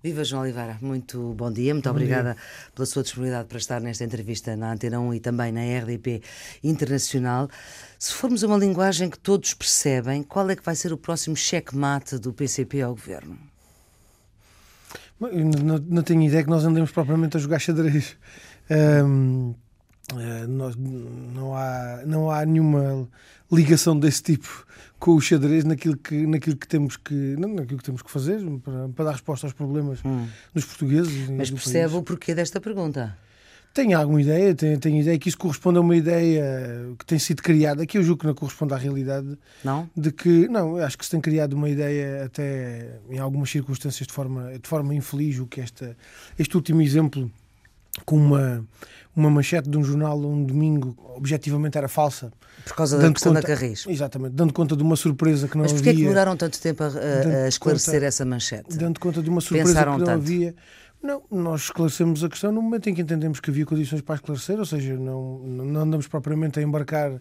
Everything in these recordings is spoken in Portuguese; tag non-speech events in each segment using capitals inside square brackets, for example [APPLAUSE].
Viva João Oliveira, muito bom dia, muito bom obrigada dia. pela sua disponibilidade para estar nesta entrevista na Antena 1 e também na RDP Internacional. Se formos a uma linguagem que todos percebem, qual é que vai ser o próximo cheque-mate do PCP ao governo? Não, não, tenho ideia que nós andemos propriamente a jogar xadrez. Um, nós, não, há, não há nenhuma ligação desse tipo com o xadrez naquilo que, naquilo que, temos, que, naquilo que temos que fazer para, para dar resposta aos problemas hum. dos portugueses. Mas percebe país. o porquê desta pergunta? Tenho alguma ideia, tenho, tenho ideia que isso corresponde a uma ideia que tem sido criada, que eu julgo que não corresponde à realidade. Não? De que, não, acho que se tem criado uma ideia até em algumas circunstâncias de forma, de forma infeliz, o que esta, este último exemplo com uma, uma manchete de um jornal um domingo objetivamente era falsa. Por causa da questão conta, da Carris. Exatamente, dando conta de uma surpresa que não havia. Mas porquê é que demoraram tanto tempo a, a, a esclarecer conta, essa manchete? Dando conta de uma surpresa Pensaram que não tanto. havia. Não, nós esclarecemos a questão no momento em que entendemos que havia condições para esclarecer, ou seja, não, não andamos propriamente a embarcar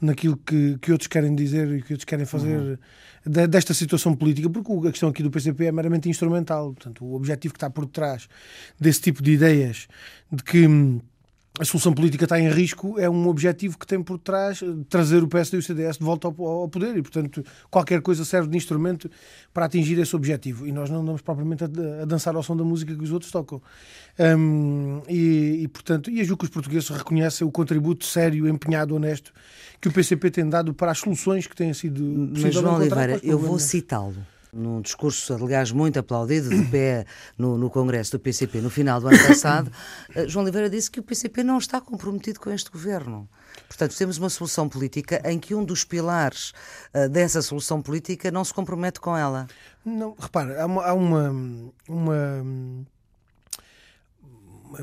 naquilo que, que outros querem dizer e que outros querem fazer uhum. desta situação política, porque a questão aqui do PCP é meramente instrumental. Portanto, o objetivo que está por detrás desse tipo de ideias de que hum, a solução política está em risco é um objetivo que tem por trás trazer o PSD e o CDS de volta ao, ao, poder e, portanto, qualquer coisa serve de instrumento para atingir esse objetivo. E nós não andamos propriamente a, a dançar ao som da música que os outros tocam. Um, e, e, portanto, e a que os portugueses reconhecem o contributo sério, empenhado, honesto que o PCP tem dado para as soluções que têm sido Mas, João Oliveira, eu vou citá-lo num discurso, aliás, muito aplaudido, de pé no, no, Congresso do PCP no final do ano passado, [COUGHS] eh, João Oliveira disse que o PCP não está comprometido com este governo. Portanto, temos uma solução política em que um dos pilares uh, dessa solução política não se compromete com ela. Não, repara, há uma, há uma, uma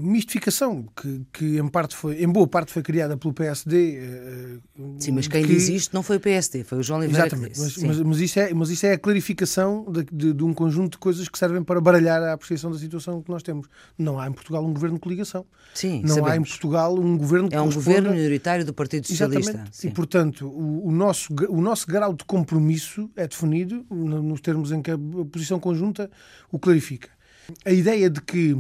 mistificação que, que em parte foi, em boa parte foi criada pelo PSD. Eh, sim, mas quem que... diz isto não foi o PSD, foi o João Oliveira Exatamente, mas, mas, mas, isso é, mas isso é a clarificação de, de, de, um conjunto de coisas que servem para baralhar a apreciação da situação que nós temos. Não há em Portugal um governo de coligação. Sim, Não sabemos. há em Portugal um governo que É um governo minoritário do Partido Socialista. Exatamente. Sim. E, portanto, o, o, nosso, o nosso grau de compromisso é definido nos termos em que a posição conjunta o clarifica. A ideia de que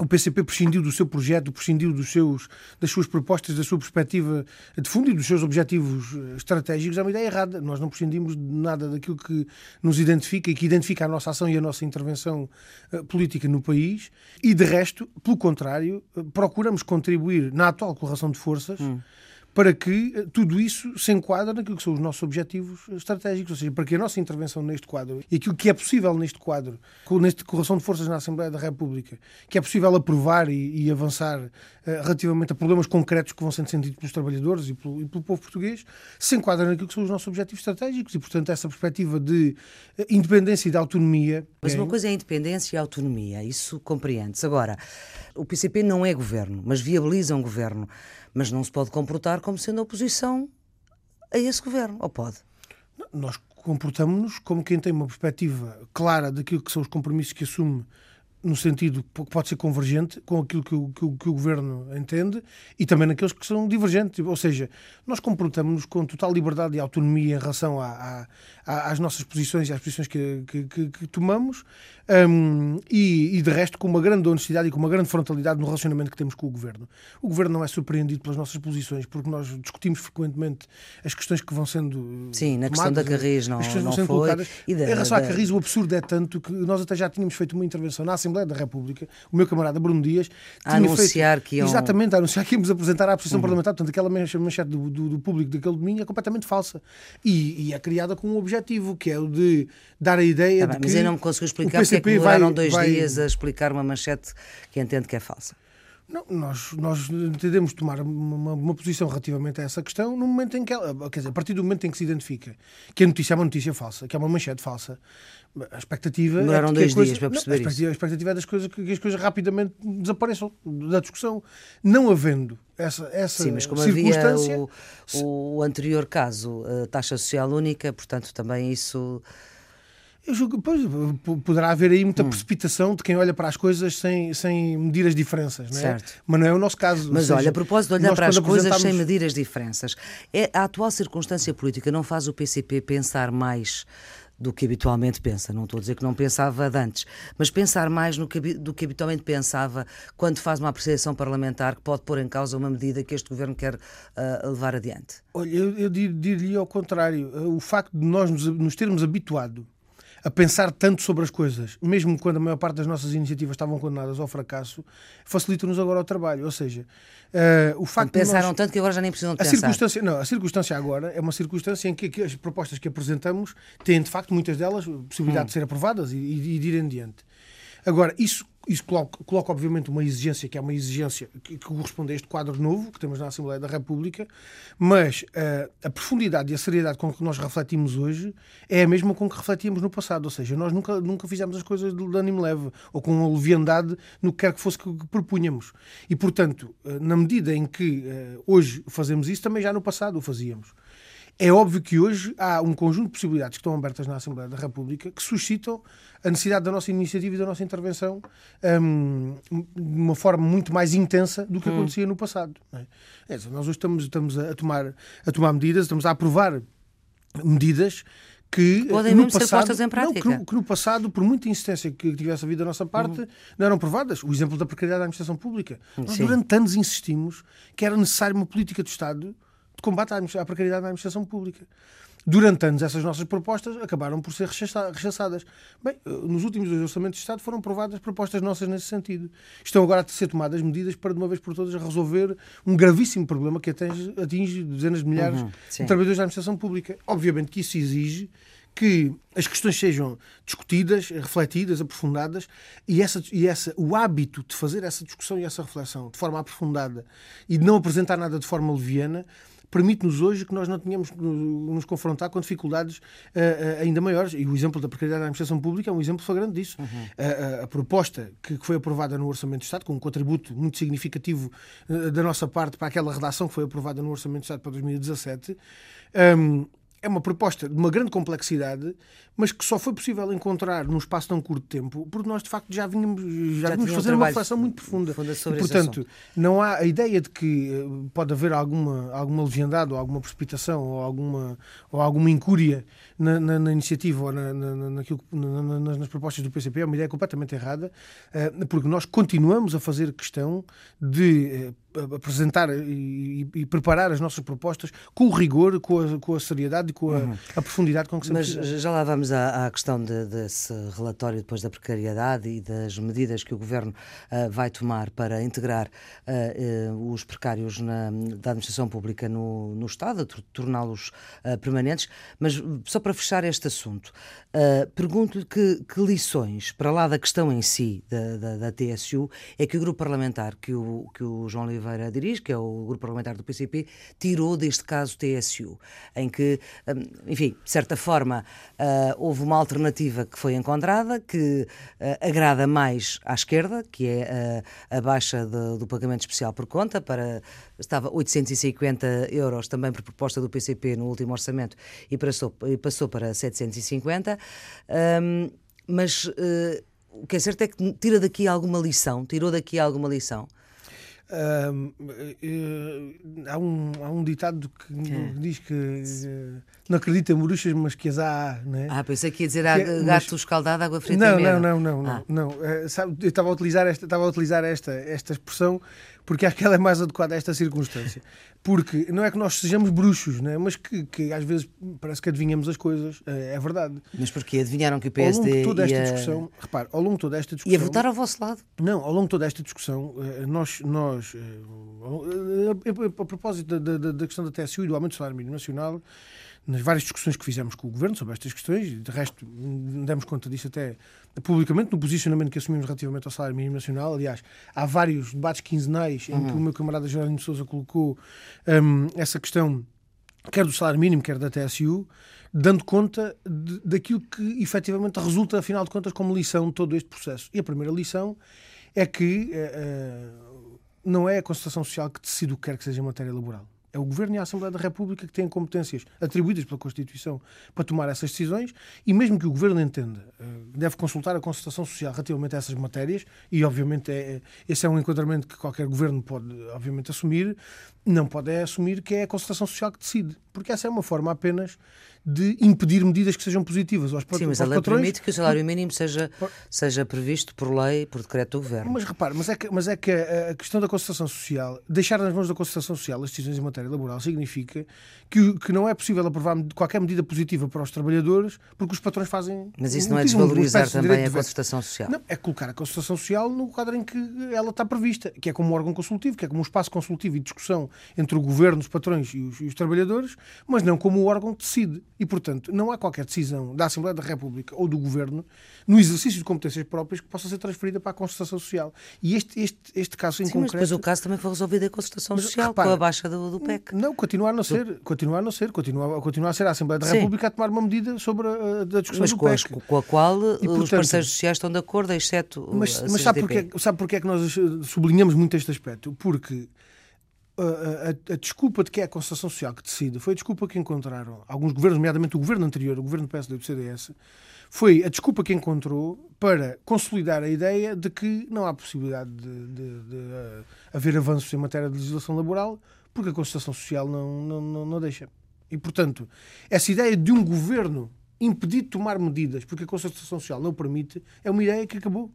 o PCP prescindiu do seu projeto, prescindiu dos seus, das suas propostas, da sua perspectiva de fundo e dos seus objetivos eh, estratégicos, é uma ideia errada. Nós não prescindimos de nada daquilo que nos identifica e que identifica a nossa ação e a nossa intervenção uh, política no país. E, de resto, pelo contrário, uh, procuramos contribuir na atual correlação de forças. Hum para que eh, tudo isso se enquadre naquilo que são os nossos objetivos estratégicos, ou seja, para que a nossa intervenção neste quadro e aquilo que é possível neste quadro, com nesta correção de forças na Assembleia da República, que é possível aprovar e, e avançar uh, relativamente a problemas concretos que vão sendo sentidos pelos trabalhadores e pelo, e pelo, povo português, se enquadra naquilo que são os nossos objetivos estratégicos e, portanto, essa perspectiva de independência e de autonomia. Mas uma coisa é a independência e a autonomia, isso compreende-se. Agora, o PCP não é governo, mas viabiliza um governo mas não se pode comportar como sendo oposição a esse governo, ou pode? Nós comportamos-nos como quem tem uma perspectiva clara daquilo que são os compromissos que assume no sentido que pode ser convergente com aquilo que o, que o, que o Governo entende e também naqueles que são divergentes. Ou seja, nós comportamos-nos com total liberdade e autonomia em relação a, a, às nossas posições e às posições que, que, que, que tomamos um, e, e, de resto, com uma grande honestidade e com uma grande frontalidade no relacionamento que temos com o Governo. O Governo não é surpreendido pelas nossas posições, porque nós discutimos frequentemente as questões que vão sendo. Sim, na questão da Carris não, não foi. Colocadas. E da, em relação da... à Carris, o absurdo é tanto que nós até já tínhamos feito uma intervenção na Assembleia Assembleia da República, o meu camarada Bruno Dias a anunciar feito, que iam... Exatamente, a anunciar que íamos apresentar à posição uhum. parlamentar. Portanto, aquela manchete do, do, do, público daquele domingo é completamente falsa. E, e, é criada com um objetivo, que é o de dar a ideia tá de bem, que. Mas eu não me consigo explicar porque é que demoraram vai, dois vai... dias a explicar uma manchete que entende que é falsa. Não, nós, nós entendemos tomar uma, uma, posição relativamente a essa questão no momento em que ela, quer dizer, a partir do momento em que se identifica que a notícia é uma notícia falsa, que é uma manchete falsa, a expectativa Demoraram é dois coisas, dias para perceber não, a expectativa, a expectativa é das coisas, que as coisas rapidamente desapareçam da discussão. Não havendo essa, essa Sim, mas como circunstância... havia o, o anterior caso, a taxa social única, portanto também isso eu julgo que poderá haver aí muita hum. precipitação de quem olha para as coisas sem, sem medir as diferenças, não é? Certo. Mas não é o nosso caso. Mas olha, a propósito de olhar para as coisas sem medir as diferenças, é, a atual circunstância política não faz o PCP pensar mais do que habitualmente pensa. Não estou a dizer que não pensava de antes, mas pensar mais no que, do que habitualmente pensava quando faz uma apreciação parlamentar que pode pôr em causa uma medida que este governo quer uh, levar adiante? Olha, eu, eu diria ao contrário. O facto de nós nos, nos termos habituado a pensar tanto sobre as coisas, mesmo quando a maior parte das nossas iniciativas estavam condenadas ao fracasso, facilita-nos agora o trabalho. Ou seja, uh, o facto pensaram nós... tanto que agora já nem precisam de a pensar. Circunstância, não, a circunstância agora é uma circunstância em que, as propostas que apresentamos têm, de facto, muitas delas possibilidade hum. de ser aprovadas e, e, e de irem adiante. Agora, isso isso coloca, coloca, obviamente, uma exigência, que é uma exigência que, que, corresponde a este quadro novo que temos na Assembleia da República, mas uh, a profundidade e a seriedade com que nós refletimos hoje é a mesma com que refletíamos no passado. Ou seja, nós nunca, nunca fizemos as coisas de, ânimo leve ou com leviandade no que quer que fosse que, que propunhamos. E, portanto, uh, na medida em que uh, hoje fazemos isso, também já no passado o fazíamos. É óbvio que hoje há um conjunto de possibilidades que estão abertas na Assembleia da República que suscitam a necessidade da nossa iniciativa e da nossa intervenção um, de uma forma muito mais intensa do que hum. acontecia no passado. É? É, nós hoje estamos, estamos a, tomar, a tomar medidas, estamos a aprovar medidas que podem no passado, ser postas em prática. Não, que, no, que, no, passado, por muita insistência que tivesse havido da nossa parte, uhum. não eram provadas. O exemplo da precariedade da administração pública. Nós durante anos insistimos que era necessário uma política do Estado de combate à, precariedade na administração pública. Durante anos, essas nossas propostas acabaram por ser rechaçadas. Bem, nos últimos dois orçamentos de Estado foram aprovadas propostas nossas nesse sentido. Estão agora a ser tomadas medidas para, de uma vez por todas, resolver um gravíssimo problema que atinge, atinge dezenas de milhares uhum, de trabalhadores da administração pública. Obviamente que isso exige que as questões sejam discutidas, refletidas, aprofundadas e, essa, e essa, o hábito de fazer essa discussão e essa reflexão de forma aprofundada e de não apresentar nada de forma leviana permite-nos hoje que nós não tenhamos que nos confrontar com dificuldades uh, uh, ainda maiores. E o exemplo da precariedade da administração pública é um exemplo flagrante disso. Uhum. Uh, a proposta que, foi aprovada no Orçamento de Estado, com um contributo muito significativo da nossa parte para aquela redação que foi aprovada no Orçamento de Estado para 2017, um, é uma proposta de uma grande complexidade, mas que só foi possível encontrar num espaço tão curto de tempo, porque nós de facto já vínhamos, já, já vínhamos fazer uma reflexão muito profunda. e, portanto, não há a ideia de que eh, pode haver alguma, alguma leviandade ou alguma precipitação ou alguma, ou alguma incúria na, na, na iniciativa ou na, na, naquilo, nas propostas do PCP é uma ideia completamente errada, eh, porque nós continuamos a fazer questão de eh, apresentar e, e, preparar as nossas propostas com o rigor, com a, com a seriedade e com a, uhum. a, profundidade com que se Mas já lá vamos à, à questão de, desse relatório depois da precariedade e das medidas que o Governo uh, vai tomar para integrar uh, uh, os precários na, da administração pública no, no Estado, torná-los permanentes. Mas só para fechar este assunto, pergunto-lhe que, que, lições, para lá da questão em si da, da, da TSU, é que o grupo parlamentar que o, que o João Oliveira dirige, que é o grupo parlamentar do PCP, tirou deste caso TSU, em que, hum, enfim, de certa forma, houve uma alternativa que foi encontrada que uh, agrada mais à esquerda, que é uh, a baixa de, do pagamento especial por conta, para estava 850 euros também por proposta do PCP no último orçamento e passou, e passou para 750. Um, mas uh, o que é certo é que tira daqui alguma lição, tirou daqui alguma lição uh, há, um, há um ditado que é. diz que uh, não acredita em bruxas, mas que as há. Né? Ah, pensei que ia dizer que, é, gato mas... escaldado, água frita. Não, não, não, não, ah. não, não. Eh, sabe, eu estava a utilizar esta, estava a utilizar esta, esta expressão porque acho que ela é mais adequada a esta circunstância. Porque não é que nós sejamos bruxos, né? mas que, que às vezes parece que adivinhamos as coisas, é, é verdade. Mas porque adivinharam que o PSD. Ao longo de toda esta ia... discussão, repare, ao longo de toda esta discussão. Ia votar ao vosso lado? Não, ao longo de toda esta discussão, eh, nós. nós eh, a, propósito da, da, da questão da TSU e do aumento do salário mínimo nacional, nas várias discussões que fizemos com o Governo sobre estas questões, de resto, demos conta disso até publicamente, no posicionamento que assumimos relativamente ao salário mínimo nacional. Aliás, há vários debates quinzenais em uhum. que o meu camarada Jerónimo de Souza colocou um, essa questão, quer do salário mínimo, quer da TSU, dando conta de, daquilo que efetivamente resulta, afinal de contas, como lição de todo este processo. E a primeira lição é que uh, não é a constatação social que decide o que quer que seja em matéria laboral. É o Governo e a Assembleia da República que têm competências atribuídas pela Constituição para tomar essas decisões e mesmo que o Governo entenda, eh, deve consultar a consultação social relativamente a essas matérias e, obviamente, é, esse é um enquadramento que qualquer Governo pode, obviamente, assumir. não pode é assumir que é a concertação social que decide, porque essa é uma forma apenas de impedir medidas que sejam positivas aos, Sim, mas a lei patrões. permite que o salário mínimo seja, seja previsto por lei, por decreto do Governo. Mas repare, mas é que, mas é que a, a questão da concertação social, deixar nas mãos da concertação social as decisões em matéria laboral, significa que, que não é possível aprovar qualquer medida positiva para os trabalhadores porque os patrões fazem. Mas isso não é desvalorizar também a concertação social? Não, é colocar a concertação social no quadro em que ela está prevista, que é como um órgão consultivo, que é como um espaço consultivo e discussão entre o governo, os patrões e os, e os trabalhadores, mas não como o órgão que decide. E, portanto, não há qualquer decisão da Assembleia da República ou do Governo no exercício de competências próprias que possa ser transferida para a concertação social. E este, este, este caso em Sim, concreto... mas depois o caso também foi resolvido em concertação Mas, social, repara, com a baixa do, do PEC. Não, continuar a não ser, continuar a não ser, continuar, a continuar a ser a Assembleia da Sim. República a tomar uma medida sobre a, a discussão Mas do com, PEC. com a qual E, os portanto- parceiros sociais estão de acordo, exceto Mas, a mas sabe, porque, sabe porque é que nós eh, sublinhamos muito este aspecto? Porque a, a- a desculpa de que é a concertação social que decide foi a desculpa que encontraram alguns governos, nomeadamente o governo anterior, o governo do PSD e do CDS, foi a desculpa que encontrou para consolidar a ideia de que não há possibilidade de, de- de, eh, haver avanços em matéria de legislação laboral porque a concertação social não, não, não, não deixa. E, portanto, essa ideia de um governo impedir de tomar medidas porque a concertação social não permite é uma ideia que acabou.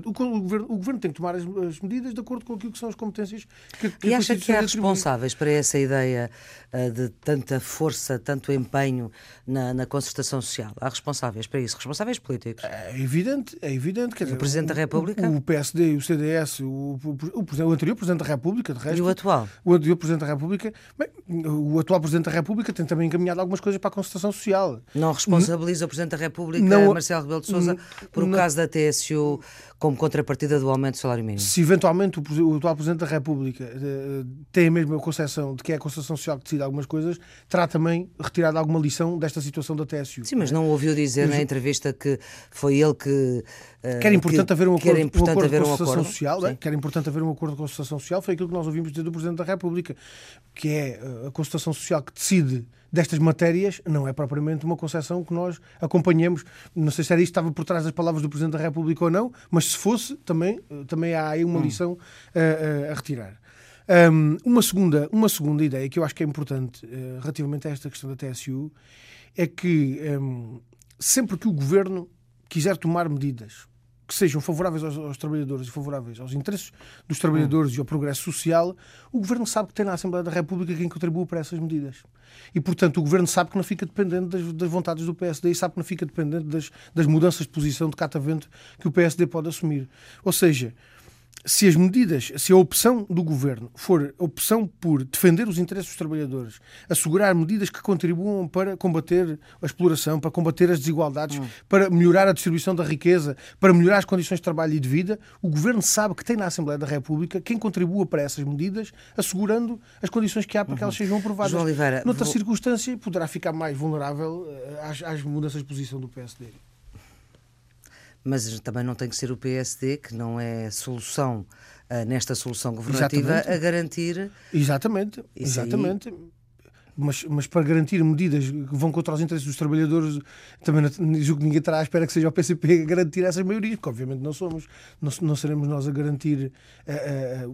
Portanto, o, o governo, o governo tem que tomar as, as medidas de acordo com aquilo que são as competências que, que E acha que há responsáveis para essa ideia uh, de tanta força, tanto empenho na, na concertação social? Há responsáveis para isso? Responsáveis políticos? É evidente, é evidente. Quer dizer, Presidente da República? O, o PSD e o CDS, o, o, o, o anterior Presidente da República, de resto. E o atual? O anterior Presidente da República. Bem, o atual Presidente da República tem também encaminhado algumas coisas para a concertação social. Não responsabiliza o Presidente da República, Não- Marcelo Rebelo de Sousa, por o não- caso da TSU como contrapartida do aumento do salário mínimo? Se eventualmente o, atual Presidente da República eh, tem a mesma concepção de que é a concertação social que decide algumas coisas, terá também retirado alguma lição desta situação da TSU. Sim, mas não ouviu dizer na entrevista que foi ele que. uh, Que era importante haver um que acordo, um importante acordo haver de um concertação acordo. social, Sim. é? que era importante haver um acordo de concertação social, foi aquilo que nós ouvimos dizer do Presidente da República, que é a concertação social que decide destas matérias, não é propriamente uma concepção que nós acompanhemos. Não sei se era isto que estava por trás das palavras do Presidente da República ou não, mas se fosse, também, uh, também há aí Hum. uma lição uh, uh, a retirar. Um, uma, segunda, uma segunda ideia que eu acho que é importante uh, relativamente a esta questão da TSU é que um, sempre que o governo quiser tomar medidas que sejam favoráveis aos, aos trabalhadores e favoráveis aos interesses dos trabalhadores e ao progresso social, o governo sabe que tem na Assembleia da República quem contribua para essas medidas. E, portanto, o governo sabe que não fica dependente das, das vontades do PSD e sabe que não fica dependente das, das mudanças de posição de catavento que o PSD pode assumir. Ou seja, se as medidas, se a opção do governo for opção por defender os interesses dos trabalhadores, assegurar medidas que contribuam para combater a exploração, para combater as desigualdades, para melhorar a distribuição da riqueza, para melhorar as condições de trabalho e de vida, o governo sabe que tem na Assembleia da República quem contribua para essas medidas, assegurando as condições que há para que elas sejam aprovadas. João Oliveira, Noutra vou- circunstância, poderá ficar mais vulnerável eh, às, às mudanças de posição do PSD. Mas também não tem que ser o PSD, que não é solução ah, nesta solução governativa, Exatamente. a garantir. Exatamente, Isso aí- exatamente. Mas, mas para garantir medidas que vão contra os interesses dos trabalhadores, também não- julgo que ninguém estará à espera que seja o PCP a garantir essas maiorias, porque obviamente não somos. Não, não seremos nós a garantir eh, eh,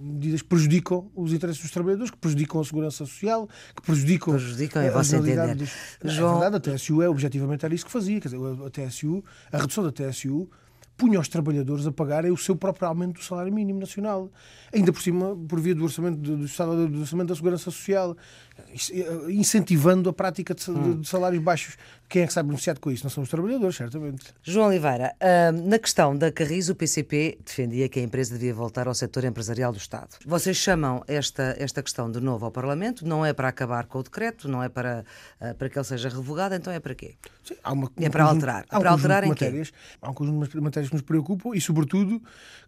medidas que prejudicam os interesses dos trabalhadores, que prejudicam a segurança social, que prejudicam, Prejudicam, a vosso realidade entender. dos- João- É verdade, a TSU é objetivamente era isso que fazia. Quer dizer, a a TSU, a redução da TSU punha os trabalhadores a pagarem o seu próprio aumento do salário mínimo nacional. Ainda por cima, por via do orçamento, do, do Estado- do orçamento da Segurança Social, eh, incentivando a prática de, de salários baixos. Quem é que sai beneficiado com isso? Não são os trabalhadores, certamente. João Oliveira, na questão da Carris, o PCP defendia que a empresa devia voltar ao setor empresarial do Estado. Vocês chamam esta, esta questão de novo ao Parlamento, não é para acabar com o decreto, não é para, ah, para que ele seja revogado, então é para quê? Sim, há uma- É para alterar. Há um Para alterar de em quê? matérias, Há um conjunto de matérias que nos preocupam e, sobretudo,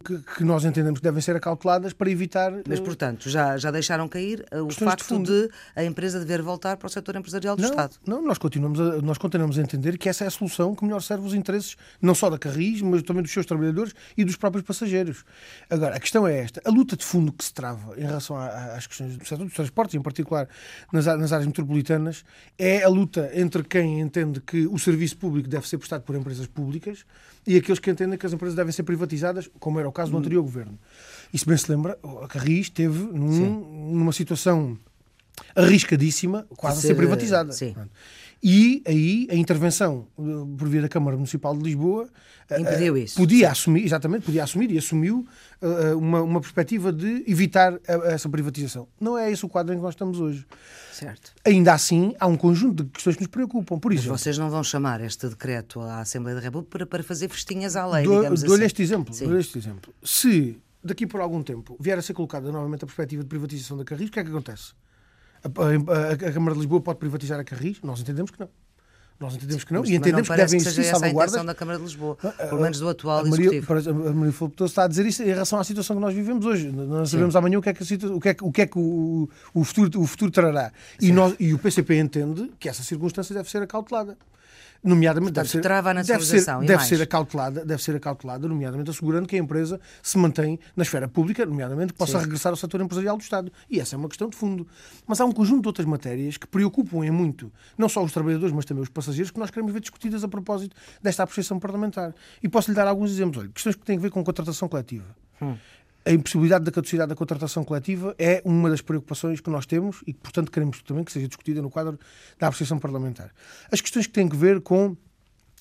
que, que nós entendemos que devem ser acauteladas para evitar. Mas, eh, portanto, já, já deixaram cair ah, o de facto fundo. de, a empresa dever voltar para o setor empresarial do não, Estado. não, nós continuamos, a, nós continuamos a entender que essa é a solução que melhor serve os interesses não só da Carris, mas também dos seus trabalhadores e dos próprios passageiros. Agora, a questão é esta: a luta de fundo que se trava em relação às questões do setor dos transportes, em particular nas, nas áreas metropolitanas, é a luta entre quem entende que o serviço público deve ser prestado por empresas públicas e aqueles que entendem que as empresas devem ser privatizadas, como era o caso do anterior governo. E se bem se lembra, a Carris esteve num, numa situação arriscadíssima, quase a ser privatizada. Sim. E aí a intervenção eh, por via da Câmara Municipal de Lisboa eh, impediu isso. Podia sim. assumir, exatamente, podia assumir e assumiu uh, uma, uma perspectiva de evitar essa privatização. Não é esse o quadro em que nós estamos hoje. Certo. Ainda assim, há um conjunto de questões que nos preocupam. Por isso, Mas vocês não vão chamar este decreto à Assembleia da República para, para fazer festinhas à lei, do, digamos dou assim. Este exemplo, dou este exemplo. Se daqui por algum tempo vier a ser colocada novamente a perspectiva de privatização da Carris, o que é que acontece? A, a, a, a Câmara de Lisboa pode privatizar a Carris? Nós entendemos que não. Nós entendemos que não. e entendemos não que devem existir salvaguardas. da Câmara de Lisboa, pelo menos do atual a Maria, Executivo. A Maria Filipe está a dizer isso em relação à situação que nós vivemos hoje. Nós sabemos Sim. amanhã o que é que, o, que é que, o, que, é que o, o, futuro, o futuro trará. E, nós, e o PCP entende que essa circunstância deve ser acautelada nomeadamente Portanto, deve ser, a deve ser, deve ser acautelada, deve ser acautelada, nomeadamente assegurando que a empresa se mantém na esfera pública, nomeadamente possa Sim. regressar ao setor empresarial do Estado. E essa é uma questão de fundo. Mas há um conjunto de outras matérias que preocupam em muito, não só os trabalhadores, mas também os passageiros, que nós queremos ver discutidas a propósito desta apreciação parlamentar. E posso lhe dar alguns exemplos. Olha, questões que têm a ver com contratação coletiva. Hum a impossibilidade da caducidade da contratação coletiva é uma das preocupações que nós temos e, portanto, queremos também que seja discutida no quadro da apreciação parlamentar. As questões que têm a ver com,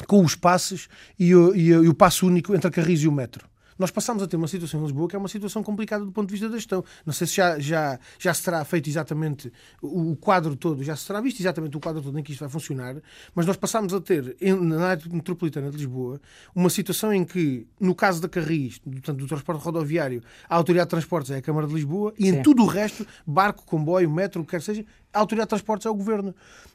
com os passes e o, e, e o passo único entre a Carris e o metro nós passamos a ter uma situação em Lisboa que é uma situação complicada do ponto de vista da gestão. Não sei se já, já, já se terá feito exatamente o, quadro todo, já se terá visto exatamente o quadro todo em que isto vai funcionar, mas nós passamos a ter, na área metropolitana de Lisboa, uma situação em que, no caso da Carris, portanto, do transporte rodoviário, a Autoridade de Transportes é a Câmara de Lisboa e Sim. em tudo o resto, barco, comboio, metro, o que quer seja, a Autoridade de Transportes é o Governo.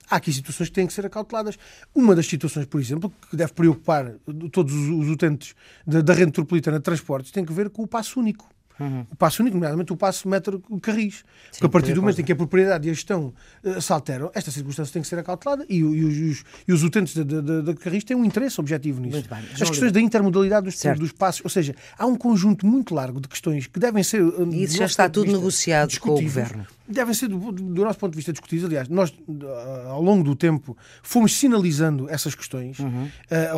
Há aqui situações que têm que ser acauteladas. Uma das situações, por exemplo, que deve preocupar todos os utentes da, rede metropolitana de transportes tem que ver com o passo único. Uhum. O passo único, nomeadamente o passo metro Carris. Sim, Porque a partir do momento em que a propriedade e a gestão uh, se alteram, esta circunstância tem que ser acautelada e, e, os, e os, utentes da Carris têm um interesse objetivo nisso. Bem, As questões da intermodalidade dos, dos passos, ou seja, há um conjunto muito largo de questões que devem ser. Uh, e isso já está tudo negociado com o Governo devem ser, do, do, nosso ponto de vista, discutidos. Aliás, nós, ao longo do tempo, fomos sinalizando essas questões, uhum.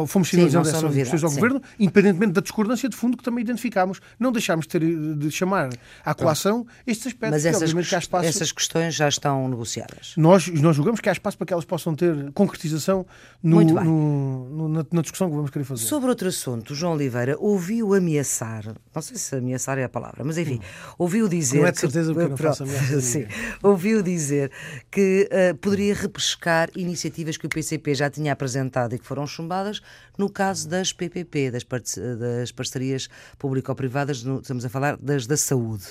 uh, fomos sinalizando sim, essas novidade, questões ao sim. Governo, independentemente da discordância de fundo que também identificámos. Não deixámos de, ter, de chamar à colação estes aspectos. Mas essas, que, espaço, essas questões já estão negociadas. Nós, nós julgamos que há espaço para que elas possam ter concretização no, no, no, na, na, discussão que vamos querer fazer. Sobre outro assunto, João Oliveira ouviu ameaçar, não sei se ameaçar é a palavra, mas enfim, hum. ouviu dizer. Não é de certeza que, porque não [LAUGHS] faço ameaça. Sim, ouviu dizer que uh, poderia repescar iniciativas que o PCP já tinha apresentado e que foram chumbadas no caso das PPP, das, das parcerias público-privadas, estamos a falar das da saúde.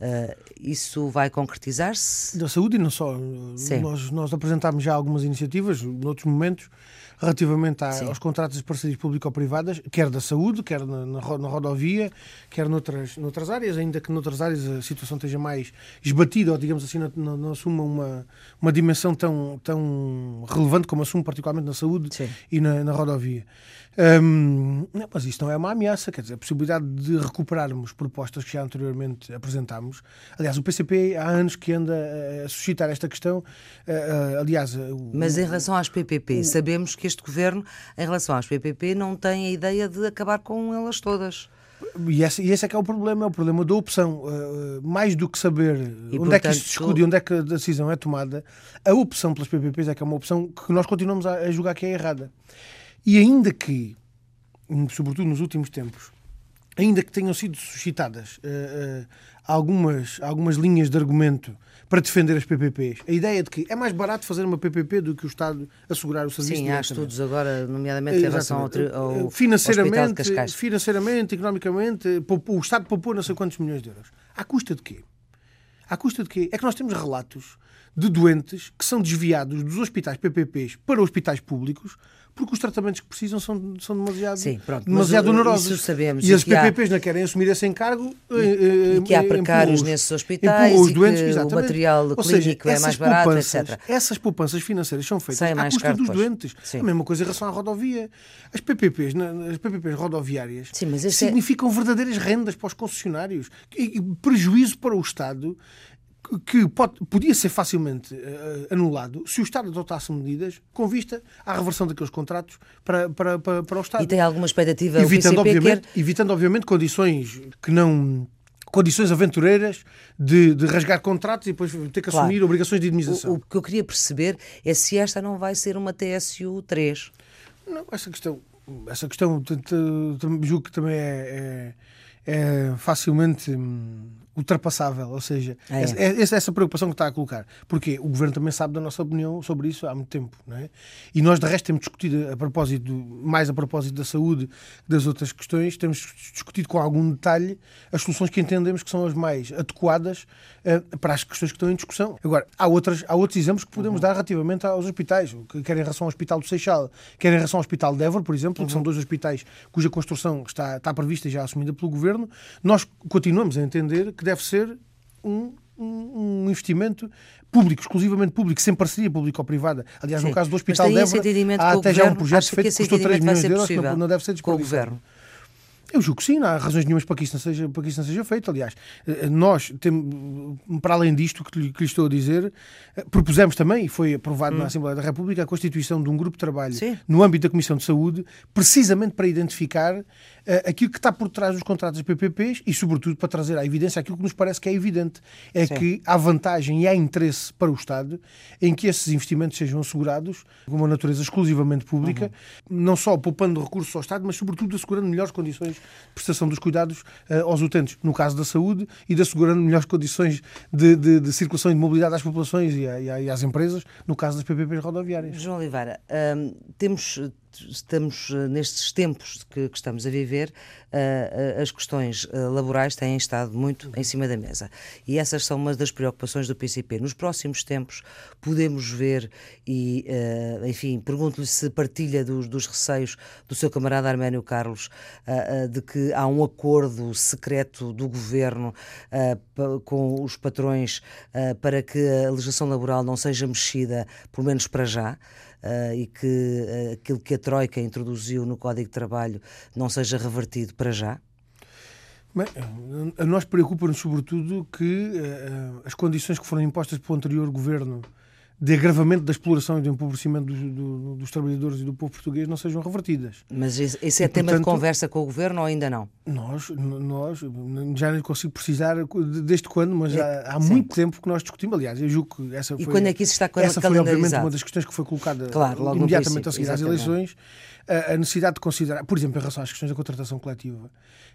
Uh, isso vai concretizar-se? Da saúde e não só. Nós, nós apresentámos já algumas iniciativas, noutros momentos, relativamente à, aos contratos de parcerias público-privadas, quer da saúde, quer na, na, na, rodovia, quer noutras, noutras áreas, ainda que noutras áreas a situação esteja mais esbatida, ou digamos assim, não, não, não assuma uma, uma dimensão tão, tão relevante como assume particularmente na saúde Sim. e na, na rodovia. Um, não, mas isto não é uma ameaça, quer dizer, a possibilidade de recuperarmos propostas que já anteriormente apresentámos. Aliás, o PCP há anos que anda a suscitar esta questão. Uh, uh, aliás, uh, mas em relação às PPP, sabemos que este governo, em relação às PPP, não tem a ideia de acabar com elas todas. E esse, e esse é que é o problema, é o problema da opção. Uh, mais do que saber e, onde portanto, é que isto se discute onde é que a decisão é tomada, a opção pelas PPPs é que é uma opção que nós continuamos a, a julgar que é errada. E ainda que, sobretudo nos últimos tempos, ainda que tenham sido suscitadas uh, uh, algumas, algumas linhas de argumento para defender as PPPs, a ideia de que é mais barato fazer uma PPP do que o Estado assegurar o serviço. Sim, há estudos agora, nomeadamente em relação ao, ao financeiramente, financeiramente, economicamente, o Estado poupou não sei quantos milhões de euros. À custa de quê? À custa de quê? É que nós temos relatos de doentes que são desviados dos hospitais PPPs para hospitais públicos porque os tratamentos que precisam são, são demasiado, Sim, pronto, demasiado onerosos. Isso sabemos. E, e as PPPs há... não querem assumir esse encargo. E, e eh, que há precários nesses hospitais e doentes, que exatamente. o material Ou clínico seja, é mais barato, etc. Essas poupanças financeiras são feitas Sai à custa dos doentes. Sim. A mesma coisa em relação à rodovia. As PPPs, as PPPs rodoviárias Sim, é- significam é... verdadeiras rendas para os concessionários e prejuízo para o Estado que pode, podia ser facilmente uh, anulado se o Estado adotasse medidas com vista à reversão daqueles contratos para, para, para, para o Estado. E tem alguma expectativa evitando, obviamente, quer... evitando, obviamente, condições que não condições aventureiras de, de, rasgar contratos e depois ter que claro. assumir obrigações de indemnização. O, o, que eu queria perceber é se esta não vai ser uma TSU 3. Não, essa questão, essa questão julgo que também é, é, é facilmente hum, ultrapassável, ou seja, ah, é. essa, essa preocupação que está a colocar. Porque o Governo também sabe da nossa opinião sobre isso há muito tempo, não é? E nós, de resto, temos discutido a propósito, mais a propósito da saúde das outras questões, temos discutido com algum detalhe as soluções que entendemos que são as mais adequadas uh, para as questões que estão em discussão. Agora, há, outras, há outros exemplos que podemos uhum. dar relativamente aos hospitais, quer em relação ao Hospital do Seixal, quer em relação ao Hospital de Évora, por exemplo, uhum. que são uhum. dois hospitais cuja construção está, está prevista e já assumida pelo Governo. Nós continuamos a entender que deve ser um, um, um investimento público, exclusivamente público, sem parceria público-privada. Aliás, Sim. no caso do Hospital de Évora, há até já um projeto feito que custou 3 milhões de euros, não, não deve ser com o Governo. Eu julgo que sim, não há razões nenhumas para que isso não seja, para que isso não seja feito. Aliás, eh, nós, temos, para além disto que lhe, que lhe estou a dizer, eh, propusemos também, e foi aprovado hum. na Assembleia da República, a constituição de um grupo de trabalho sim. no âmbito da Comissão de Saúde, precisamente para identificar uh, aquilo que está por trás dos contratos PPPs e, sobretudo, para trazer à evidência aquilo que nos parece que é evidente. É sim. que há vantagem e há interesse para o Estado em que esses investimentos sejam assegurados com uma natureza exclusivamente pública, uhum. não só poupando recursos ao Estado, mas, sobretudo, assegurando melhores condições prestação dos cuidados uh, aos utentes, no caso da saúde, e de assegurando melhores condições de, de, de circulação e de mobilidade às populações e, a, e, às empresas, no caso das PPPs rodoviárias. João Oliveira, hum, temos estamos eh, nestes tempos que, que estamos a viver, uh, as questões uh, laborais têm estado muito em cima da mesa. E essas são uma das preocupações do PCP. Nos próximos tempos podemos ver, e uh, enfim, pergunto-lhe se partilha dos, dos, receios do seu camarada Arménio Carlos de que há um acordo secreto do governo com os patrões para que a legislação laboral não seja mexida, pelo menos para já uh, e que uh, aquilo que a Troika introduziu no Código de Trabalho não seja revertido para já? Bem, a nós preocupa-nos sobretudo que uh, as condições que foram impostas pelo anterior governo de agravamento da exploração e do empobrecimento dos, do, dos trabalhadores e do povo português não sejam revertidas. Mas esse é e, tema portanto, de conversa com o Governo ou ainda não? Nós, nós já não consigo precisar desde quando, mas é, há, há muito tempo que nós discutimos. Aliás, eu julgo que essa foi... E quando é que isso está Essa foi, obviamente, uma das questões que foi colocada claro, imediatamente a seguir às eleições a necessidade de considerar, por exemplo, em relação às questões da contratação coletiva,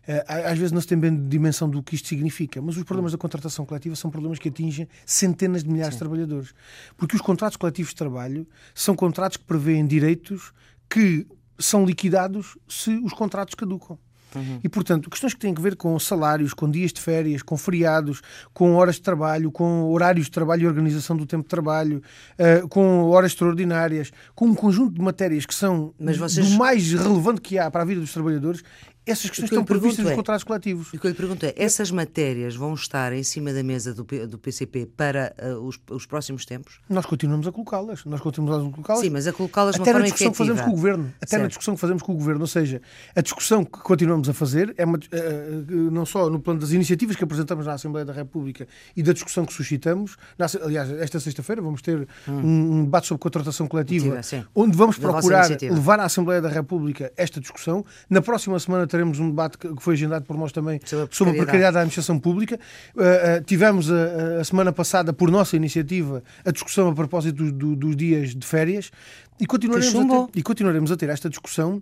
eh, às vezes não se tem bem dimensão do que isto significa, mas os problemas da contratação coletiva são problemas que atingem centenas de milhares Sim. de trabalhadores. Porque os contratos coletivos de trabalho são contratos que prevêem direitos que são liquidados se os contratos caducam. Uhum. E, portanto, questões que têm a ver com salários, com dias de férias, com feriados, com horas de trabalho, com horários de trabalho e organização do tempo de trabalho, uh, com horas extraordinárias, com um conjunto de matérias que são vocês... do mais relevante que há para a vida dos trabalhadores, essas questões estão previstas é, nos contratos coletivos. O que eu lhe pergunto é, essas matérias vão estar em cima da mesa do, do PCP para uh, os, os, próximos tempos? Nós continuamos a colocá-las. Nós continuamos a colocá-las. Sim, mas a colocá-las Até na discussão efetiva. que fazemos com o Governo. Até certo. na discussão que fazemos com o Governo. Ou seja, a discussão que continuamos a fazer é uma, uh, não só no plano das iniciativas que apresentamos na Assembleia da República e da discussão que suscitamos. Na, aliás, esta sexta-feira vamos ter hum. um, um, debate sobre contratação coletiva, onde vamos procurar levar à Assembleia da República esta discussão. Na próxima semana teremos um debate que foi agendado por nós também sobre a, sobre a precariedade da administração pública. Uh, uh, tivemos a, a, semana passada, por nossa iniciativa, a discussão a propósito do, do, dos dias de férias e continuaremos, a ter, e continuaremos a ter esta discussão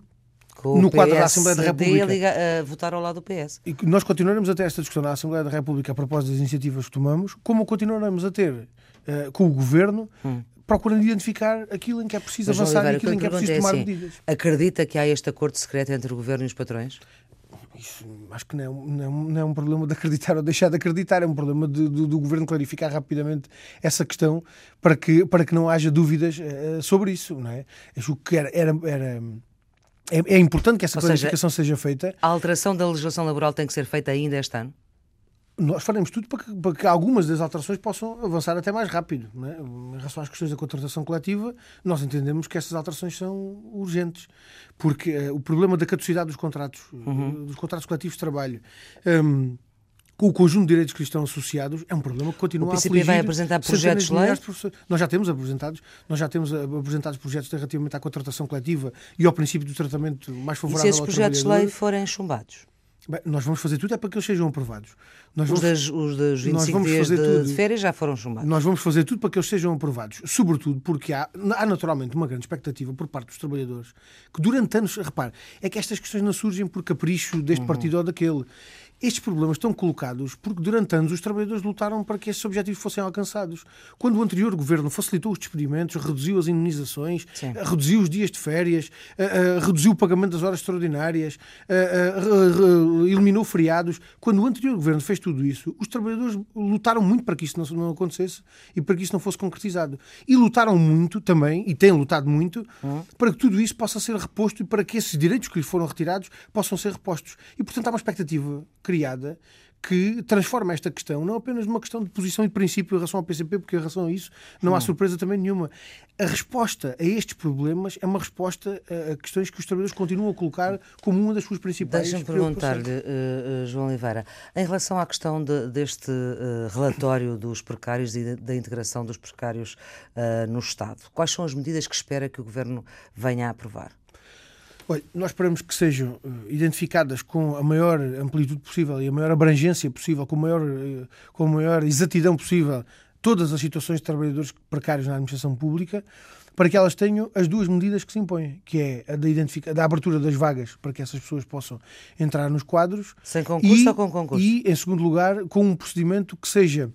no quadro da Assembleia da República. Liga, uh, votar ao lado do PS. E nós continuaremos a ter esta discussão na Assembleia da República a propósito das iniciativas que tomamos, como continuaremos a ter uh, com o Governo, hum. Procurando identificar aquilo em que é preciso Mas, avançar Oliveira, e aquilo em que é preciso é tomar assim, medidas. Acredita que há este acordo secreto entre o Governo e os patrões? isso acho que não é, não, é, não é, um problema de acreditar ou deixar de acreditar, é um problema de, de, do governo clarificar rapidamente essa questão para que, para que não haja dúvidas uh, sobre isso. Não é? Acho que era, era, era é, é, importante que essa ou clarificação seja, seja feita. A alteração da legislação laboral tem que ser feita ainda este ano? Nós faremos tudo para que, para que, algumas das alterações possam avançar até mais rápido. É? Em relação às questões da contratação coletiva, nós entendemos que essas alterações são urgentes, porque uh, o problema da caducidade dos contratos, uhum. dos contratos coletivos de trabalho, um, com o conjunto de direitos que estão associados, é um problema que continua a. O PCP vai apresentar projetos de lei? Nós já temos apresentados, nós já temos eh, apresentados projetos relativamente à contratação coletiva e ao princípio do tratamento mais favorável e se esses projetos de lei forem chumbados? Bem, nós vamos fazer tudo é para que eles sejam aprovados. Nós os, vamos, das, os das 25 dias de, tudo, de, férias já foram chumbados. Nós vamos fazer tudo para que eles sejam aprovados. Sobretudo porque há, há naturalmente uma grande expectativa por parte dos trabalhadores que durante anos, repare, é que estas questões não surgem por capricho deste uhum. partido ou daquele. Estes problemas estão colocados porque durante anos os trabalhadores lutaram para que esses objetivos fossem alcançados. Quando o anterior governo facilitou os despedimentos, reduziu as indenizações, Sim. reduziu os dias de férias, uh, uh, reduziu o pagamento das horas extraordinárias, eliminou feriados, quando o anterior governo fez tudo isso, os trabalhadores lutaram muito para que isso não, não acontecesse e para que isso não fosse concretizado. E lutaram muito também, e têm lutado muito, hum. para que tudo isso possa ser reposto e para que esses direitos que lhes foram retirados possam ser repostos. E, portanto, há uma expectativa criada que transforma esta questão não apenas numa questão de posição e de princípio em relação ao PCP, porque em relação a isso não há surpresa também nenhuma. A resposta a estes problemas é uma resposta a questões que os trabalhadores continuam a colocar como uma das suas principais Deixa-me perguntar-lhe, uh, João Oliveira, em relação à questão de, deste uh, relatório dos precários e da integração dos precários uh, no Estado, quais são as medidas que espera que o Governo venha a aprovar? Olha, nós esperamos que sejam uh, identificadas com a maior amplitude possível e a maior abrangência possível, com a maior, uh, com a maior exatidão possível, todas as situações de trabalhadores precários na administração pública, para que elas tenham as duas medidas que se impõem, que é a da, da abertura das vagas para que essas pessoas possam entrar nos quadros. Sem concurso e, ou com concurso? E, em segundo lugar, com um procedimento que seja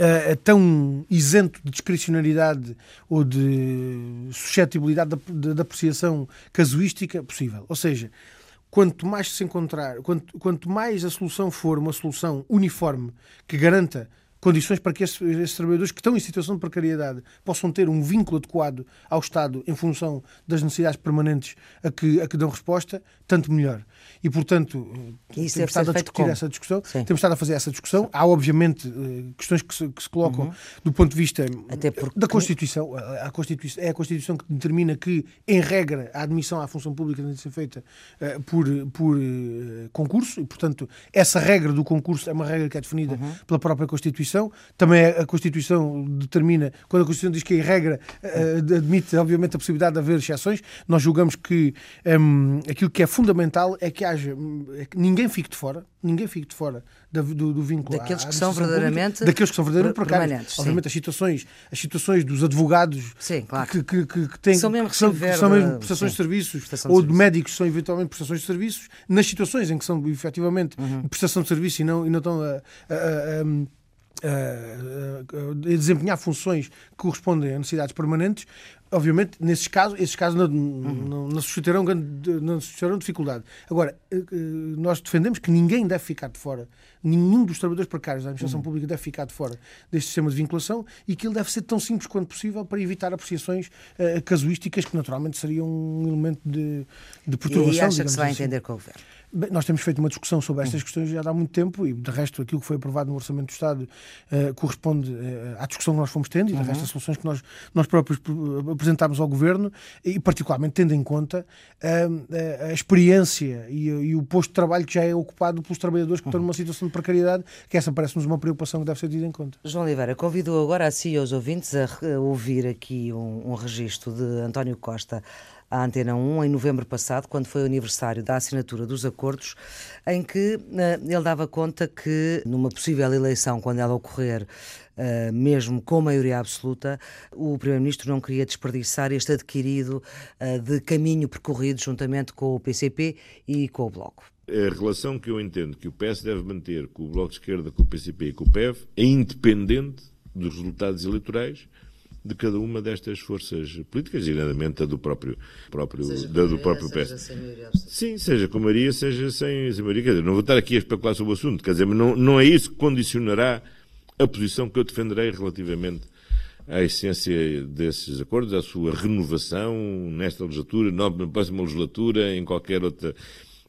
uh, tão isento de discricionariedade ou de suscetibilidade de, apreciação casuística possível. Ou seja, quanto mais se encontrar, quanto, quanto mais a solução for uma solução uniforme que garanta condições para que esses, esses, trabalhadores que estão em situação de precariedade possam ter um vínculo adequado ao Estado em função das necessidades permanentes a que, a que dão resposta, tanto melhor. E, portanto, temos estado a discutir como? essa discussão. Sim. Temos estado a fazer essa discussão. Há, obviamente, eh, questões que se, que se colocam uhum. do ponto de vista porque... da Constituição. A Constituição. É a Constituição que determina que, em regra, a admissão à função pública tem de ser feita uh, por, por uh, concurso. E, portanto, essa regra do concurso é uma regra que é definida uhum. pela própria Constituição. Também a Constituição determina, quando a Constituição diz que, em regra, uh, admite, obviamente, a possibilidade de haver exceções, nós julgamos que um, aquilo que é fundamental é que haja, é que ninguém fique de fora, ninguém fique de fora do, do, do vínculo daqueles que são verdadeiramente pública, daqueles que são verdadeiramente precários. Obviamente as situações, as situações dos advogados sim, claro. que, que, que, que têm são mesmo, que são, que são mesmo prestações sim, de serviços prestação ou de, de médicos são eventualmente prestações de serviços, nas situações em que são efetivamente uhum. prestação de serviço e não, e não estão a, a a, desempenhar funções que correspondem a necessidades permanentes, obviamente, nesses casos, esses casos não, uhum. não, não, suscitarão, não suscitarão dificuldade. Agora, eh, eh, nós defendemos que ninguém deve ficar de fora, nenhum dos trabalhadores precários da administração uhum. pública deve ficar de fora deste sistema de vinculação e que ele deve ser tão simples quanto possível para evitar apreciações uh, casuísticas que naturalmente seriam um elemento de, de perturbação. E acha que se vai assim. entender com o Governo? Bem, nós temos feito uma discussão sobre estas questões já há muito tempo e, de resto, aquilo que foi aprovado no Orçamento do Estado uh, corresponde uh, à discussão que nós fomos tendo e, de uhum. resto, as soluções que nós, nós próprios apresentámos ao Governo e, particularmente, tendo em conta uh, a experiência e, e, o posto de trabalho que já é ocupado pelos trabalhadores que uhum. estão numa situação de precariedade, que essa parece-nos uma preocupação que deve ser tida em conta. João Oliveira, convido agora a si e aos ouvintes a ouvir aqui um, um registro de António Costa à Antena 1 em novembro passado, quando foi o aniversário da assinatura dos acordos, em que uh, ele dava conta que, numa possível eleição, quando ela ocorrer, uh, mesmo com maioria absoluta, o Primeiro-Ministro não queria desperdiçar este adquirido uh, de caminho percorrido juntamente com o PCP e com o Bloco. A relação que eu entendo que o PS deve manter com o Bloco de Esquerda, com o PCP e com o PEV é independente dos resultados eleitorais de cada uma destas forças políticas, designadamente a do próprio, próprio, seja da, do próprio PS. Seja Sim, seja com Maria, seja sem, sem Maria. Quer dizer, não vou estar aqui a especular sobre o assunto, quer dizer, mas não, não é isso que condicionará a posição que eu defenderei relativamente à essência desses acordos, à sua renovação nesta legislatura, na próxima legislatura, em qualquer outra,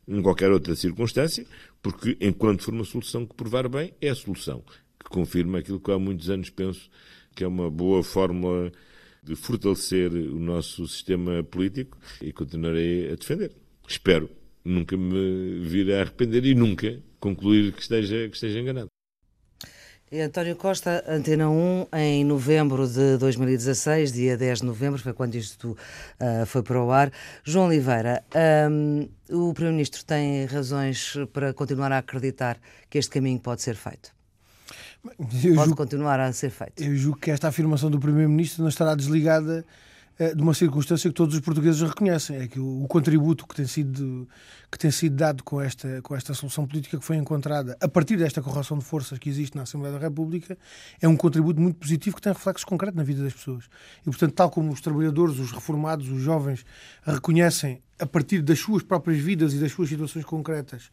em qualquer outra circunstância, porque enquanto for uma solução que provar bem, é a solução que confirma aquilo que há muitos anos penso que é uma boa fórmula de fortalecer o nosso sistema político e continuarei a defender. Espero nunca me vir a arrepender e nunca concluir que esteja, que esteja enganado. António Costa, Antena 1, em novembro de 2016, dia 10 de novembro, foi quando isto uh, foi para o ar. João Oliveira, um, o Primeiro-Ministro tem razões para continuar a acreditar que este caminho pode ser feito? Eu pode julgo, continuar a ser feito. Eu julgo que esta afirmação do Primeiro-Ministro não estará desligada uh, de uma circunstância que todos os portugueses reconhecem, é que o, o, contributo que tem sido que tem sido dado com esta com esta solução política que foi encontrada a partir desta correção de forças que existe na Assembleia da República é um contributo muito positivo que tem reflexos concretos na vida das pessoas. E portanto, tal como os trabalhadores, os reformados, os jovens reconhecem a partir das suas próprias vidas e das suas situações concretas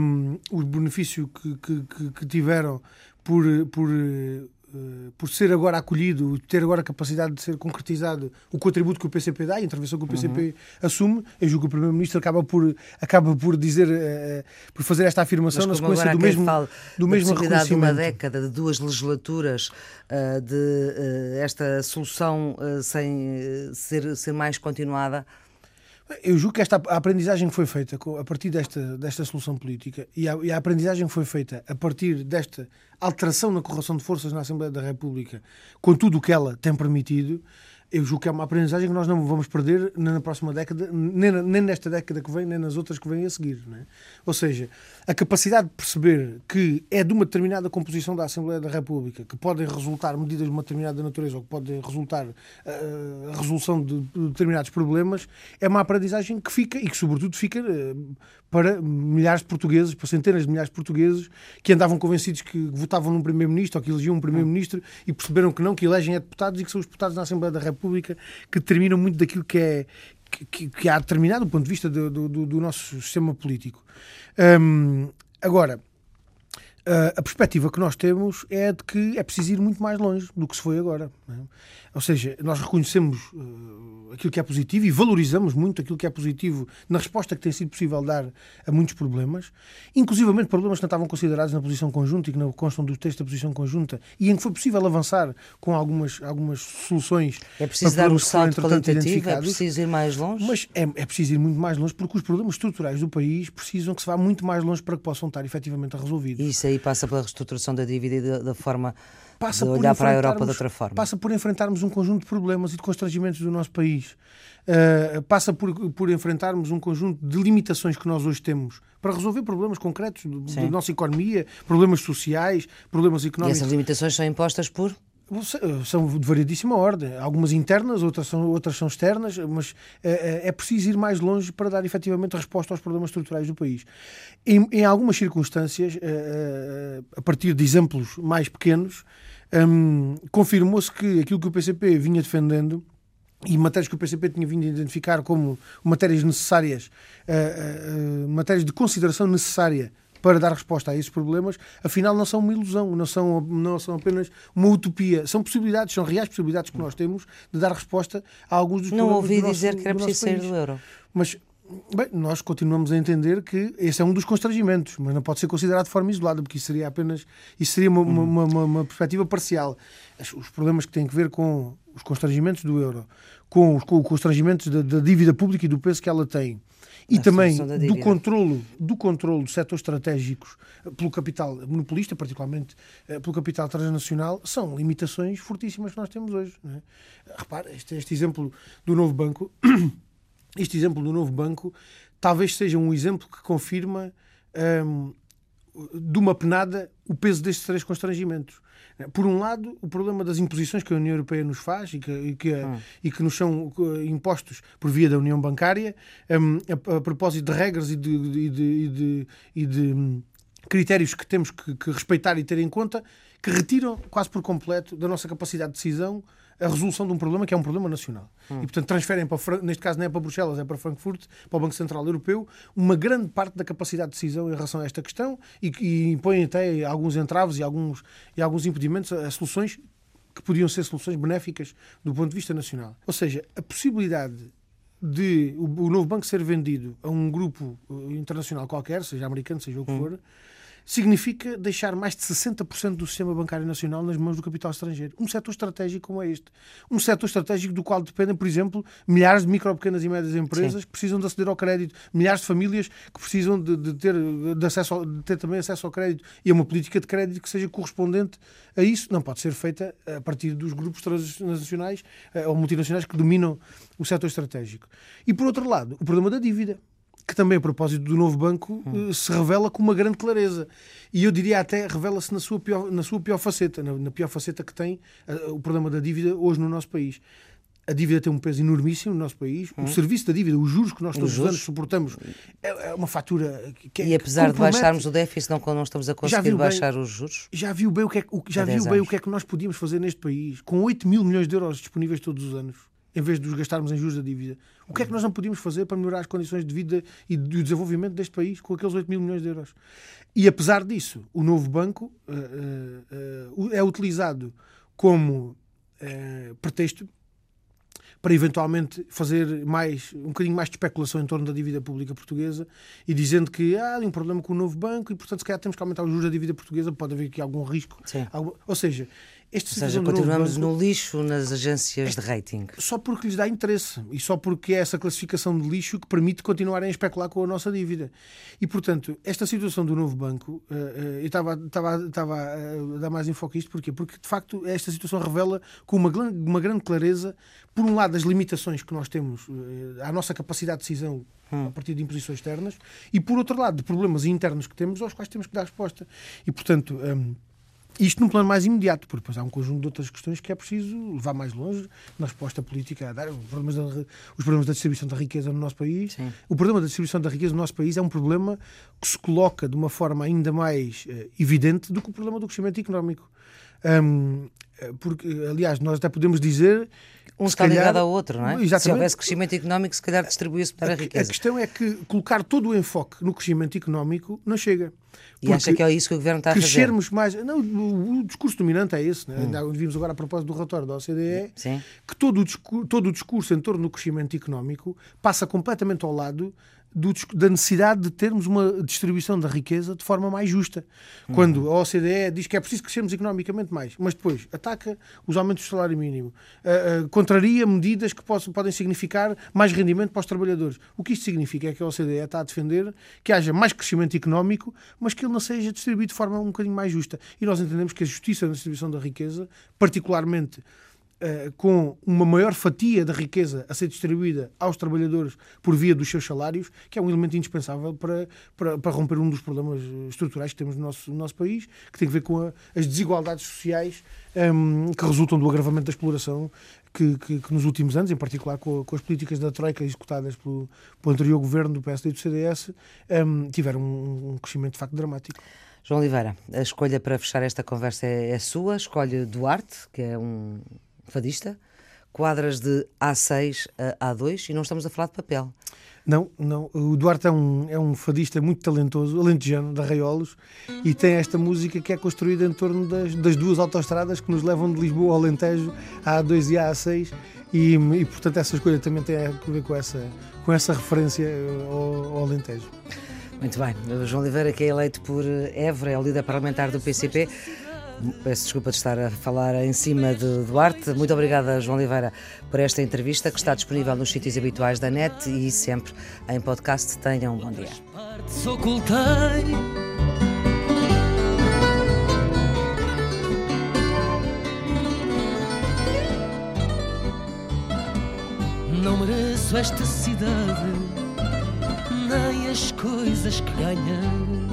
um, o benefício que, que, que tiveram por, por, uh, por ser agora acolhido, ter agora a capacidade de ser concretizado o contributo que o PCP dá, a intervenção que o PCP uhum. assume, eu julgo que o Primeiro-Ministro acaba por, acaba por dizer, uh, por fazer esta afirmação na sequência do mesmo, do mesmo reconhecimento. de uma década, de duas legislaturas, uh, de esta solução sem ser, ser mais continuada, eu julgo que esta aprendizagem foi feita a partir desta, desta solução política e a, e a aprendizagem foi feita a partir desta alteração na correção de forças na Assembleia da República, com tudo o que ela tem permitido, eu julgo que é uma aprendizagem que nós não vamos perder na próxima década, nem, nem nesta década que vem, nem nas outras que vêm a seguir. É? Ou seja, a capacidade de perceber que é de uma determinada composição da Assembleia da República que podem resultar medidas de uma determinada natureza ou que podem resultar uh, a resolução de, de determinados problemas é uma aprendizagem que fica e que, sobretudo, fica uh, para milhares de portugueses, para centenas de milhares de portugueses que andavam convencidos que votavam num primeiro-ministro ou que elegiam um primeiro-ministro e perceberam que não, que elegem é deputados e que são os deputados na Assembleia da República que determinam muito daquilo que é que, que há determinado do ponto de vista do, do, do nosso sistema político. Um, agora, a perspectiva que nós temos é de que é preciso ir muito mais longe do que se foi agora. É? Ou seja, nós reconhecemos uh, aquilo que é positivo e valorizamos muito aquilo que é positivo na resposta que tem sido possível dar a muitos problemas, inclusivamente problemas que não estavam considerados na posição conjunta e que não constam do texto da posição conjunta e em que foi possível avançar com algumas, algumas soluções. É preciso dar um salto qualitativo, é preciso ir mais longe? Mas é, é preciso ir muito mais longe porque os problemas estruturais do país precisam que se vá muito mais longe para que possam estar efetivamente resolvidos. Isso aí passa pela reestruturação da dívida e da, da forma passa de olhar para a Europa de outra forma. Passa por enfrentarmos um conjunto de problemas e de constrangimentos do nosso país. Uh, passa por, por enfrentarmos um conjunto de limitações que nós hoje temos para resolver problemas concretos da nossa economia, problemas sociais, problemas económicos. E essas limitações são impostas por? São de variedíssima ordem. Algumas internas, outras são, outras são externas, mas é, é preciso ir mais longe para dar efetivamente resposta aos problemas estruturais do país. Em, em algumas circunstâncias, a partir de exemplos mais pequenos, um, confirmou-se que aquilo que o PCP vinha defendendo e matérias que o PCP tinha vindo a identificar como matérias necessárias, matérias de consideração necessária para dar resposta a esses problemas, afinal não são uma ilusão, não são, não são apenas uma utopia, são possibilidades, são reais possibilidades que nós temos de dar resposta a alguns dos não problemas Não ouvi dizer que era preciso sair do euro. Mas Bem, nós continuamos a entender que esse é um dos constrangimentos, mas não pode ser considerado de forma isolada, porque isso seria apenas isso seria uma, uhum. uma, uma, uma perspectiva parcial. Os problemas que têm a ver com os constrangimentos do euro, com os, com os constrangimentos da, da, dívida pública e do peso que ela tem, e a também do controlo, do controlo dos setores estratégicos pelo capital monopolista, particularmente eh, pelo capital transnacional, são limitações fortíssimas que nós temos hoje. Não é? Repare, este, este exemplo do novo banco [CLEARS THROAT] este exemplo do novo banco talvez seja um exemplo que confirma um, de uma penada o peso destes três constrangimentos. Por um lado, o problema das imposições que a União Europeia nos faz e que, e que, hum. e que nos são impostos por via da União Bancária, um, a, a, propósito de regras e de, e de, e de, e de hum, critérios que temos que, que respeitar e ter em conta, que retiram quase por completo da nossa capacidade de decisão a resolução de um problema que é um problema nacional. Hum. E, portanto, transferem para, neste caso, não é para Bruxelas, é para Frankfurt, para o Banco Central Europeu, uma grande parte da capacidade de decisão em relação a esta questão e, e impõem até alguns entraves e alguns, e alguns impedimentos a, a soluções que podiam ser soluções benéficas do ponto de vista nacional. Ou seja, a possibilidade de o, novo banco ser vendido a um grupo uh, internacional qualquer, seja americano, seja o que hum. Significa deixar mais de 60% do sistema bancário nacional nas mãos do capital estrangeiro. Um setor estratégico como é este. Um setor estratégico do qual dependem, por exemplo, milhares de micro, pequenas e médias empresas Sim. que precisam de aceder ao crédito, milhares de famílias que precisam de, de ter, de, acesso ao, de ter também acesso ao crédito e a uma política de crédito que seja correspondente a isso. Não pode ser feita a partir dos grupos transnacionais eh, ou multinacionais que dominam o setor estratégico. E, por outro lado, o problema da dívida que também a propósito do novo banco hum. se revela com uma grande clareza. E eu diria até revela-se na sua pior, na sua pior faceta, na, na pior faceta que tem o problema da dívida hoje no nosso país. A dívida tem um peso enormíssimo no nosso país. Hum. O serviço da dívida, os juros que nós todos os anos suportamos, é, é, uma fatura que é, E apesar de baixarmos o déficit, não, não estamos a conseguir baixar bem, os juros? Já viu bem o que é, o, já viu bem o que é que nós podíamos fazer neste país, com 8 mil milhões de euros disponíveis todos os anos em vez de os gastarmos em juros da dívida. O que é que nós não podíamos fazer para melhorar as condições de vida e do desenvolvimento deste país com aqueles 8 mil milhões de euros? E apesar disso, o novo banco uh, uh, uh, é utilizado como pretexto para eventualmente fazer mais um bocadinho mais de especulação em torno da dívida pública portuguesa e dizendo que há um problema com o novo banco e portanto se calhar temos que aumentar os juros da dívida portuguesa pode haver aqui algum risco algum... ou seja este Ou seja, continuamos banco, no lixo nas agências de rating. Só porque lhes dá interesse e só porque é essa classificação de lixo que permite continuarem a especular com a nossa dívida. E, portanto, esta situação do novo banco, uh, uh, eu estava, estava, estava a dar mais enfoque a isto, porquê? Porque, de facto, esta situação revela com uma, uma grande clareza, por um lado, as limitações que nós temos à nossa capacidade de decisão hum. a partir de imposições externas e, por outro lado, de problemas internos que temos aos quais temos que dar resposta. E, portanto. Um, isto num plano mais imediato, porque depois há um conjunto de outras questões que é preciso levar mais longe na resposta política a dar. Os problemas da, os problemas da distribuição da riqueza no nosso país. Sim. O problema da distribuição da riqueza no nosso país é um problema que se coloca de uma forma ainda mais uh, evidente do que o problema do crescimento económico. Um, eh, porque, aliás, nós até podemos dizer um está calhar, ligado ao outro, não é? Exatamente. Se houvesse crescimento económico, se calhar distribuía-se para a, a riqueza. A questão é que colocar todo o enfoque no crescimento económico não chega. E acha que é isso que o Governo está a fazer? Crescermos mais. Não, o, o, discurso dominante é esse. Né? Hum. Vimos agora a propósito do relatório da OCDE Sim. que todo o, discurso, todo o discurso em torno do crescimento económico passa completamente ao lado do, da necessidade de termos uma distribuição da riqueza de forma mais justa. Uhum. Quando a OCDE diz que é preciso crescermos economicamente mais, mas depois ataca os aumentos do salário mínimo, uh, uh, contraria medidas que possam, podem significar mais rendimento para os trabalhadores. O que isto significa é que a OCDE está a defender que haja mais crescimento económico, mas que ele não seja distribuído de forma um bocadinho mais justa. E nós entendemos que a justiça na distribuição da riqueza, particularmente eh, com uma maior fatia da riqueza a ser distribuída aos trabalhadores por via dos seus salários, que é um elemento indispensável para, para, para romper um dos problemas estruturais que temos no nosso, no nosso país, que tem a ver com a, as desigualdades sociais um, ehm, que resultam do agravamento da exploração que, que, que, nos últimos anos, em particular com, com, as políticas da Troika executadas pelo, pelo anterior governo do PSD e do CDS, um, ehm, tiveram um, um crescimento de facto dramático. João Oliveira, a escolha para fechar esta conversa é, é sua, escolhe Duarte, que é um fadista, quadras de A6 a A2 e não estamos a falar de papel. Não, não. O Duarte é um, é um fadista muito talentoso, alentejano, de Arraiolos, e tem esta música que é construída em torno das, das duas autoestradas que nos levam de Lisboa ao Alentejo, a A2 e a A6, e, e portanto essa escolha também tem a ver com essa, com essa referência ao, ao Alentejo. Muito bem. O João Oliveira, que é eleito por Évora, é o líder parlamentar do PCP. Peço desculpa de estar a falar em cima de Duarte. Muito obrigada, João Oliveira, por esta entrevista que está disponível nos sítios habituais da net e sempre em podcast. Tenham um bom dia. Não mereço esta cidade, nem as coisas que ganhei.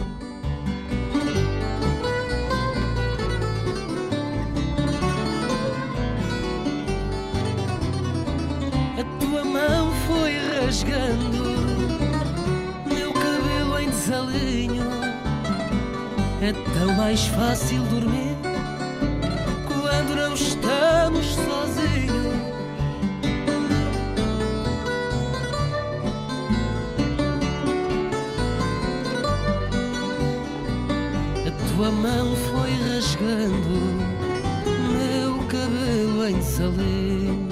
foi rasgando meu cabelo em desalinho. É tão mais fácil dormir quando não estamos sozinhos. A tua mão foi rasgando meu cabelo em desalinho.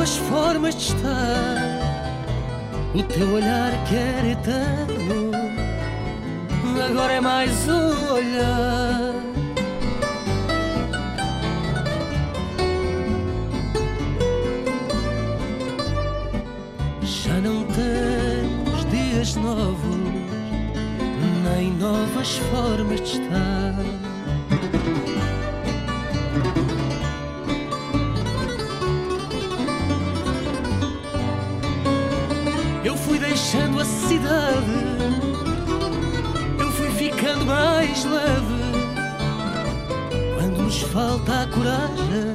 Novas formas de estar. O teu olhar que era eterno, agora é mais um olhar. Já não temos dias novos, nem novas formas de estar. Ficando mais leve. Quando nos falta a coragem,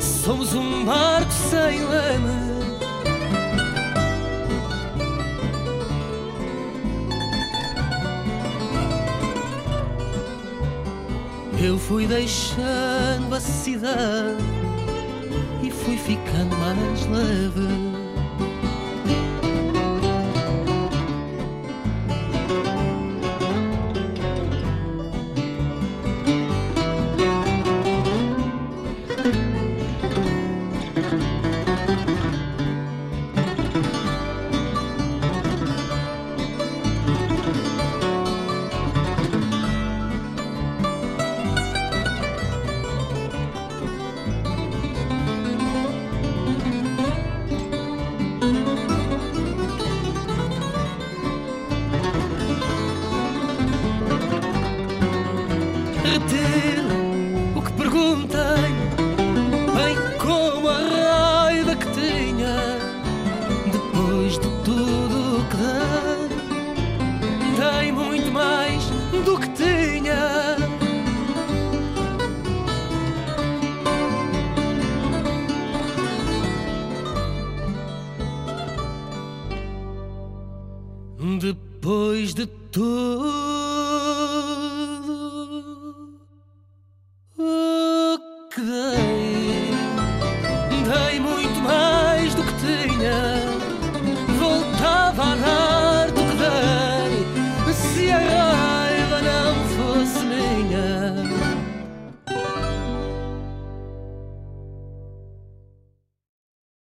somos um barco sem leme. Eu fui deixando a cidade e fui ficando mais leve.